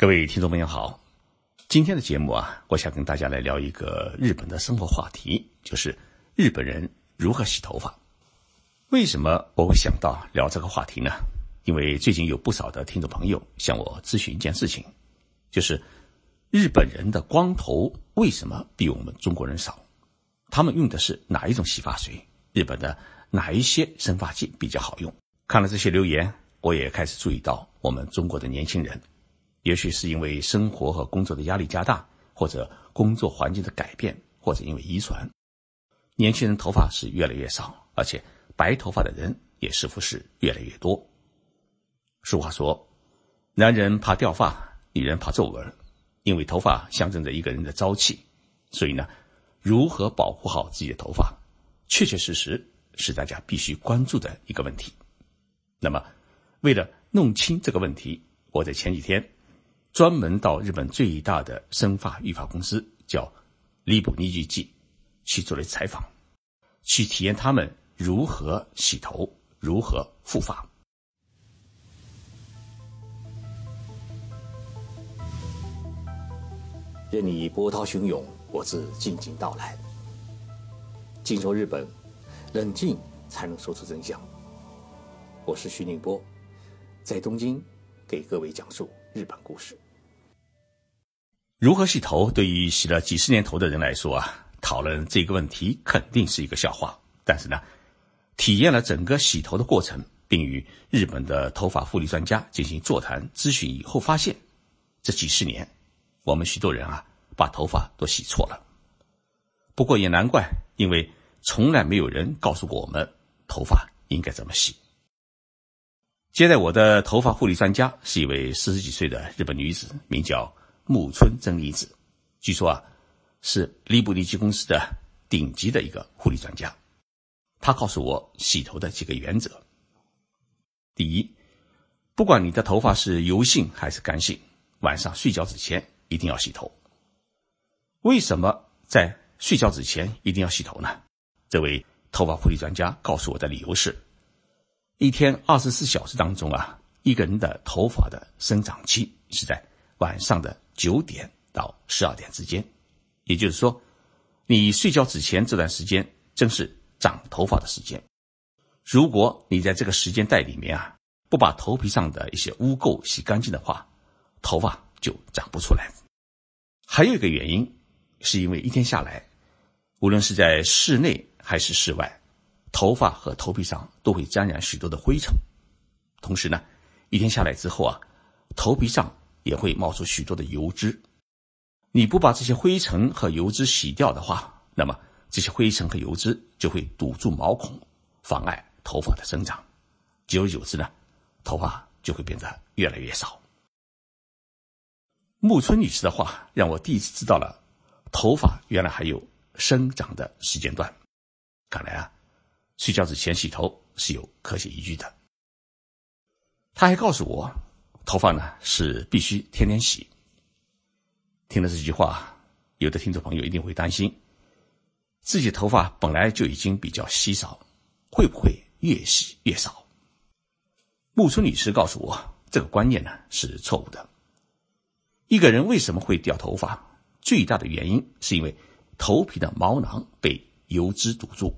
各位听众朋友好，今天的节目啊，我想跟大家来聊一个日本的生活话题，就是日本人如何洗头发。为什么我会想到聊这个话题呢？因为最近有不少的听众朋友向我咨询一件事情，就是日本人的光头为什么比我们中国人少？他们用的是哪一种洗发水？日本的哪一些生发剂比较好用？看了这些留言，我也开始注意到我们中国的年轻人，也许是因为生活和工作的压力加大，或者工作环境的改变，或者因为遗传，年轻人头发是越来越少，而且白头发的人也似乎是越来越多。俗话说：“男人怕掉发，女人怕皱纹。”因为头发象征着一个人的朝气，所以呢，如何保护好自己的头发，确确实实是大家必须关注的一个问题。那么，为了弄清这个问题，我在前几天专门到日本最大的生发育发公司叫利布尼日记去做了采访，去体验他们如何洗头、如何护发。任你波涛汹涌，我自静静到来。静说日本，冷静才能说出真相。我是徐宁波，在东京给各位讲述日本故事。如何洗头？对于洗了几十年头的人来说啊，讨论这个问题肯定是一个笑话。但是呢，体验了整个洗头的过程，并与日本的头发护理专家进行座谈咨询以后，发现这几十年。我们许多人啊，把头发都洗错了。不过也难怪，因为从来没有人告诉过我们头发应该怎么洗。接待我的头发护理专家是一位四十几岁的日本女子，名叫木村真理子。据说啊，是利布利基公司的顶级的一个护理专家。他告诉我洗头的几个原则：第一，不管你的头发是油性还是干性，晚上睡觉之前。一定要洗头。为什么在睡觉之前一定要洗头呢？这位头发护理专家告诉我的理由是：一天二十四小时当中啊，一个人的头发的生长期是在晚上的九点到十二点之间。也就是说，你睡觉之前这段时间正是长头发的时间。如果你在这个时间带里面啊，不把头皮上的一些污垢洗干净的话，头发就长不出来。还有一个原因，是因为一天下来，无论是在室内还是室外，头发和头皮上都会沾染许多的灰尘。同时呢，一天下来之后啊，头皮上也会冒出许多的油脂。你不把这些灰尘和油脂洗掉的话，那么这些灰尘和油脂就会堵住毛孔，妨碍头发的生长。久而久之呢，头发就会变得越来越少。木村女士的话让我第一次知道了，头发原来还有生长的时间段。看来啊，睡觉之前洗头是有科学依据的。她还告诉我，头发呢是必须天天洗。听了这句话，有的听众朋友一定会担心，自己头发本来就已经比较稀少，会不会越洗越少？木村女士告诉我，这个观念呢是错误的。一个人为什么会掉头发？最大的原因是因为头皮的毛囊被油脂堵住，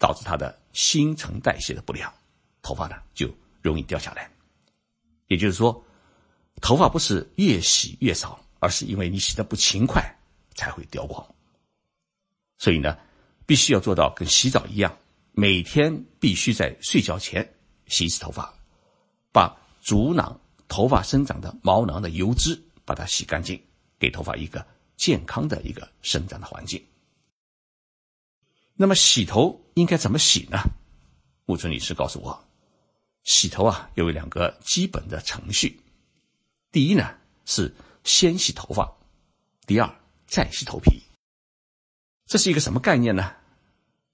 导致它的新陈代谢的不良，头发呢就容易掉下来。也就是说，头发不是越洗越少，而是因为你洗的不勤快才会掉光。所以呢，必须要做到跟洗澡一样，每天必须在睡觉前洗一次头发，把阻挡头发生长的毛囊的油脂。把它洗干净，给头发一个健康的一个生长的环境。那么洗头应该怎么洗呢？木村女士告诉我，洗头啊有两个基本的程序。第一呢是先洗头发，第二再洗头皮。这是一个什么概念呢？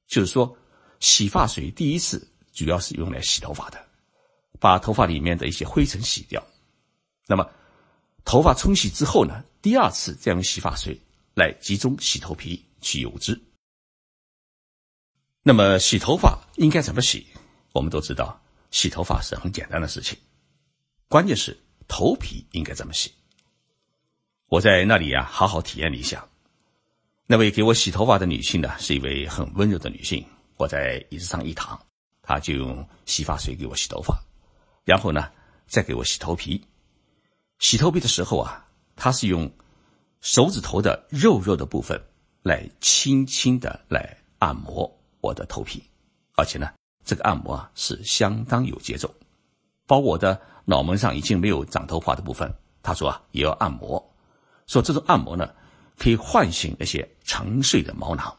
就是说，洗发水第一次主要是用来洗头发的，把头发里面的一些灰尘洗掉。那么头发冲洗之后呢，第二次再用洗发水来集中洗头皮去油脂。那么洗头发应该怎么洗？我们都知道，洗头发是很简单的事情，关键是头皮应该怎么洗。我在那里啊，好好体验了一下。那位给我洗头发的女性呢，是一位很温柔的女性。我在椅子上一躺，她就用洗发水给我洗头发，然后呢，再给我洗头皮。洗头皮的时候啊，她是用手指头的肉肉的部分来轻轻的来按摩我的头皮，而且呢，这个按摩啊是相当有节奏。包括我的脑门上已经没有长头发的部分，他说啊也要按摩，说这种按摩呢。可以唤醒那些沉睡的毛囊。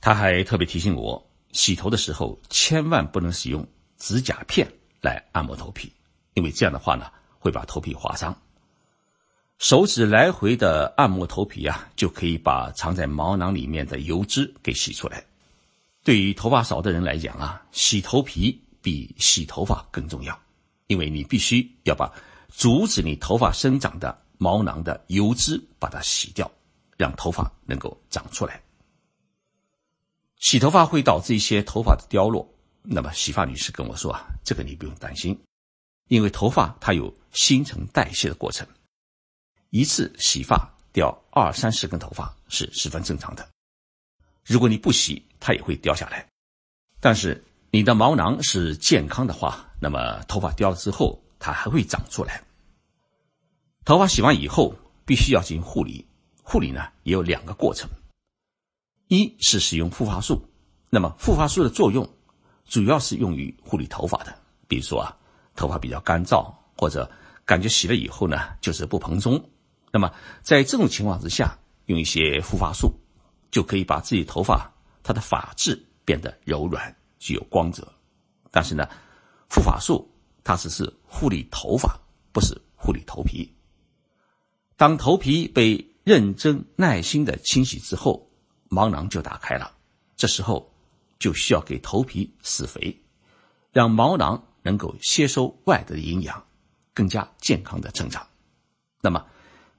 他还特别提醒我，洗头的时候千万不能使用指甲片来按摩头皮，因为这样的话呢，会把头皮划伤。手指来回的按摩头皮啊，就可以把藏在毛囊里面的油脂给洗出来。对于头发少的人来讲啊，洗头皮比洗头发更重要，因为你必须要把阻止你头发生长的毛囊的油脂把它洗掉。让头发能够长出来。洗头发会导致一些头发的掉落，那么洗发女士跟我说啊，这个你不用担心，因为头发它有新陈代谢的过程，一次洗发掉二三十根头发是十分正常的。如果你不洗，它也会掉下来。但是你的毛囊是健康的话，那么头发掉了之后，它还会长出来。头发洗完以后，必须要进行护理。护理呢也有两个过程，一是使用护发素，那么护发素的作用主要是用于护理头发的，比如说啊，头发比较干燥或者感觉洗了以后呢就是不蓬松，那么在这种情况之下，用一些护发素就可以把自己头发它的发质变得柔软，具有光泽。但是呢，护发素它只是护理头发，不是护理头皮。当头皮被认真耐心的清洗之后，毛囊就打开了。这时候就需要给头皮施肥，让毛囊能够吸收外的营养，更加健康的成长。那么，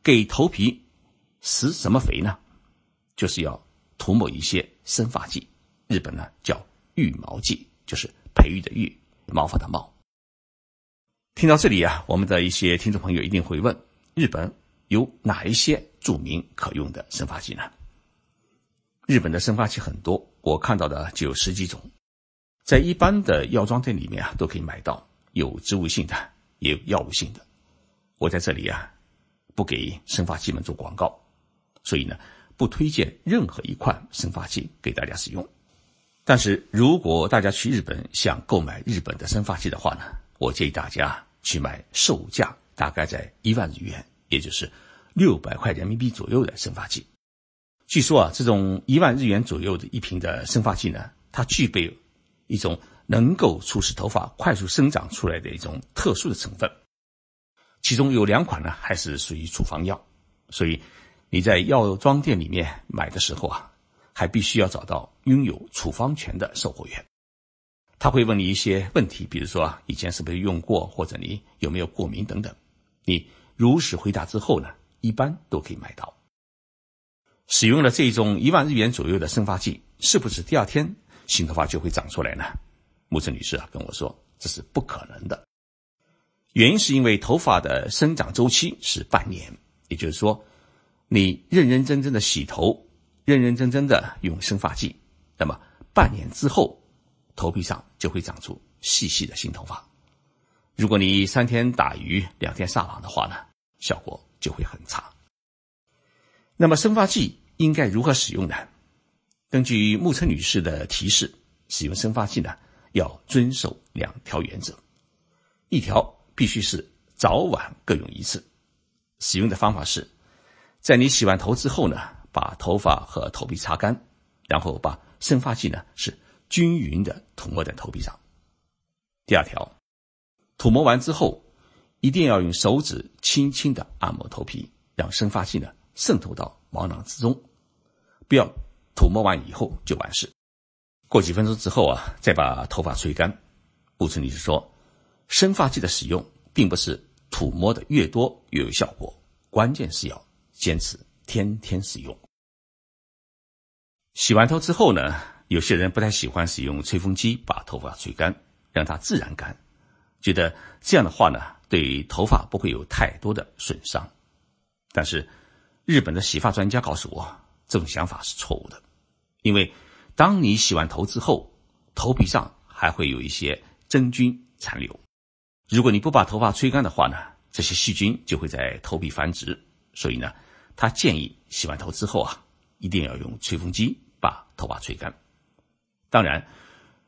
给头皮施什么肥呢？就是要涂抹一些生发剂，日本呢叫育毛剂，就是培育的育，毛发的毛。听到这里啊，我们的一些听众朋友一定会问：日本有哪一些？著名可用的生发剂呢？日本的生发剂很多，我看到的就有十几种，在一般的药妆店里面啊都可以买到，有植物性的，也有药物性的。我在这里啊不给生发剂们做广告，所以呢不推荐任何一款生发剂给大家使用。但是如果大家去日本想购买日本的生发剂的话呢，我建议大家去买售价大概在一万日元，也就是。六百块人民币左右的生发剂，据说啊，这种一万日元左右的一瓶的生发剂呢，它具备一种能够促使头发快速生长出来的一种特殊的成分。其中有两款呢，还是属于处方药，所以你在药妆店里面买的时候啊，还必须要找到拥有处方权的售货员，他会问你一些问题，比如说以前是不是用过，或者你有没有过敏等等。你如实回答之后呢？一般都可以买到。使用了这种一万日元左右的生发剂，是不是第二天新头发就会长出来呢？木子女士啊跟我说，这是不可能的。原因是因为头发的生长周期是半年，也就是说，你认认真真的洗头，认认真真的用生发剂，那么半年之后，头皮上就会长出细细的新头发。如果你三天打鱼两天晒网的话呢，效果。就会很差。那么生发剂应该如何使用呢？根据木村女士的提示，使用生发剂呢要遵守两条原则：一条必须是早晚各用一次。使用的方法是，在你洗完头之后呢，把头发和头皮擦干，然后把生发剂呢是均匀的涂抹在头皮上。第二条，涂抹完之后。一定要用手指轻轻的按摩头皮，让生发剂呢渗透到毛囊之中，不要涂抹完以后就完事。过几分钟之后啊，再把头发吹干。布村女士说，生发剂的使用并不是涂抹的越多越有效果，关键是要坚持天天使用。洗完头之后呢，有些人不太喜欢使用吹风机把头发吹干，让它自然干，觉得这样的话呢。对头发不会有太多的损伤，但是日本的洗发专家告诉我，这种想法是错误的，因为当你洗完头之后，头皮上还会有一些真菌残留。如果你不把头发吹干的话呢，这些细菌就会在头皮繁殖。所以呢，他建议洗完头之后啊，一定要用吹风机把头发吹干。当然，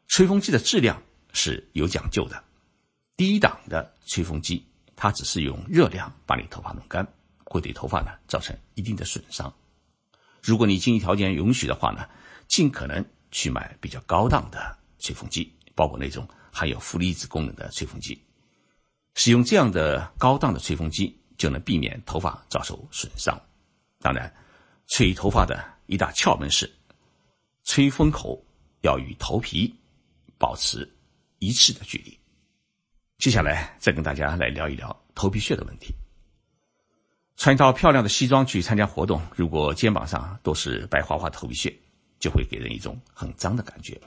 吹风机的质量是有讲究的，低档的吹风机它只是用热量把你头发弄干。会对头发呢造成一定的损伤。如果你经济条件允许的话呢，尽可能去买比较高档的吹风机，包括那种含有负离子功能的吹风机。使用这样的高档的吹风机，就能避免头发遭受损伤。当然，吹头发的一大窍门是，吹风口要与头皮保持一致的距离。接下来再跟大家来聊一聊头皮屑的问题。穿一套漂亮的西装去参加活动，如果肩膀上都是白花花头皮屑，就会给人一种很脏的感觉。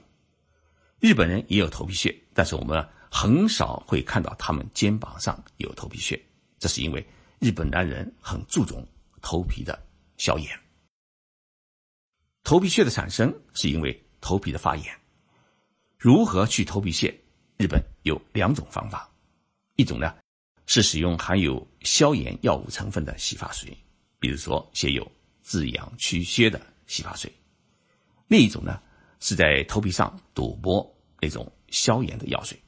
日本人也有头皮屑，但是我们很少会看到他们肩膀上有头皮屑，这是因为日本男人很注重头皮的消炎。头皮屑的产生是因为头皮的发炎。如何去头皮屑？日本有两种方法，一种呢。是使用含有消炎药物成分的洗发水，比如说写有滋养祛屑的洗发水。另一种呢，是在头皮上涂抹那种消炎的药水。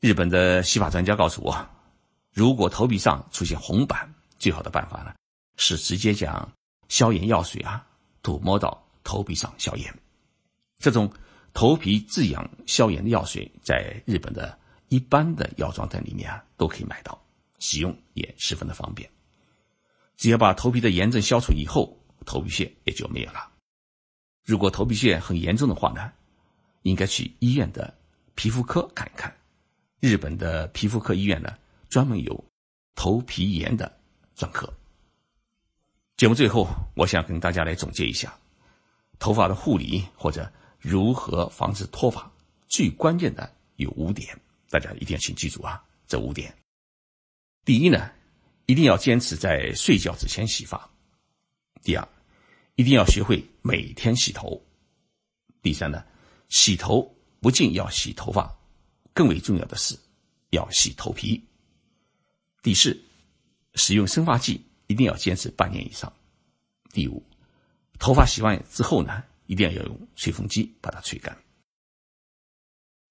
日本的洗发专家告诉我，如果头皮上出现红斑，最好的办法呢，是直接将消炎药水啊涂抹到头皮上消炎。这种头皮滋养消炎的药水，在日本的。一般的药妆店里面啊都可以买到，使用也十分的方便。只要把头皮的炎症消除以后，头皮屑也就没有了。如果头皮屑很严重的话呢，应该去医院的皮肤科看一看。日本的皮肤科医院呢，专门有头皮炎的专科。节目最后，我想跟大家来总结一下头发的护理或者如何防止脱发，最关键的有五点。大家一定要请记住啊，这五点。第一呢，一定要坚持在睡觉之前洗发；第二，一定要学会每天洗头；第三呢，洗头不仅要洗头发，更为重要的是要洗头皮；第四，使用生发剂一定要坚持半年以上；第五，头发洗完之后呢，一定要用吹风机把它吹干。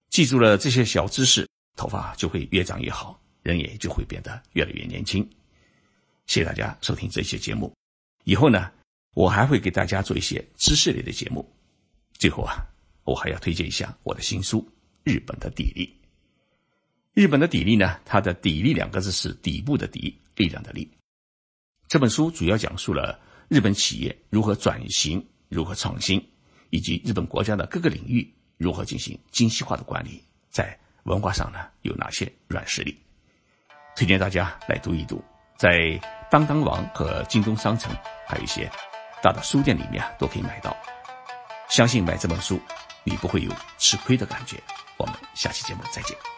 记住了这些小知识，头发就会越长越好，人也就会变得越来越年轻。谢谢大家收听这期节目，以后呢，我还会给大家做一些知识类的节目。最后啊，我还要推荐一下我的新书《日本的砥砺》。日本的砥砺呢，它的“砥砺”两个字是底部的“底”，力量的“力”。这本书主要讲述了日本企业如何转型、如何创新，以及日本国家的各个领域。如何进行精细化的管理？在文化上呢，有哪些软实力？推荐大家来读一读，在当当网和京东商城，还有一些大的书店里面都可以买到。相信买这本书，你不会有吃亏的感觉。我们下期节目再见。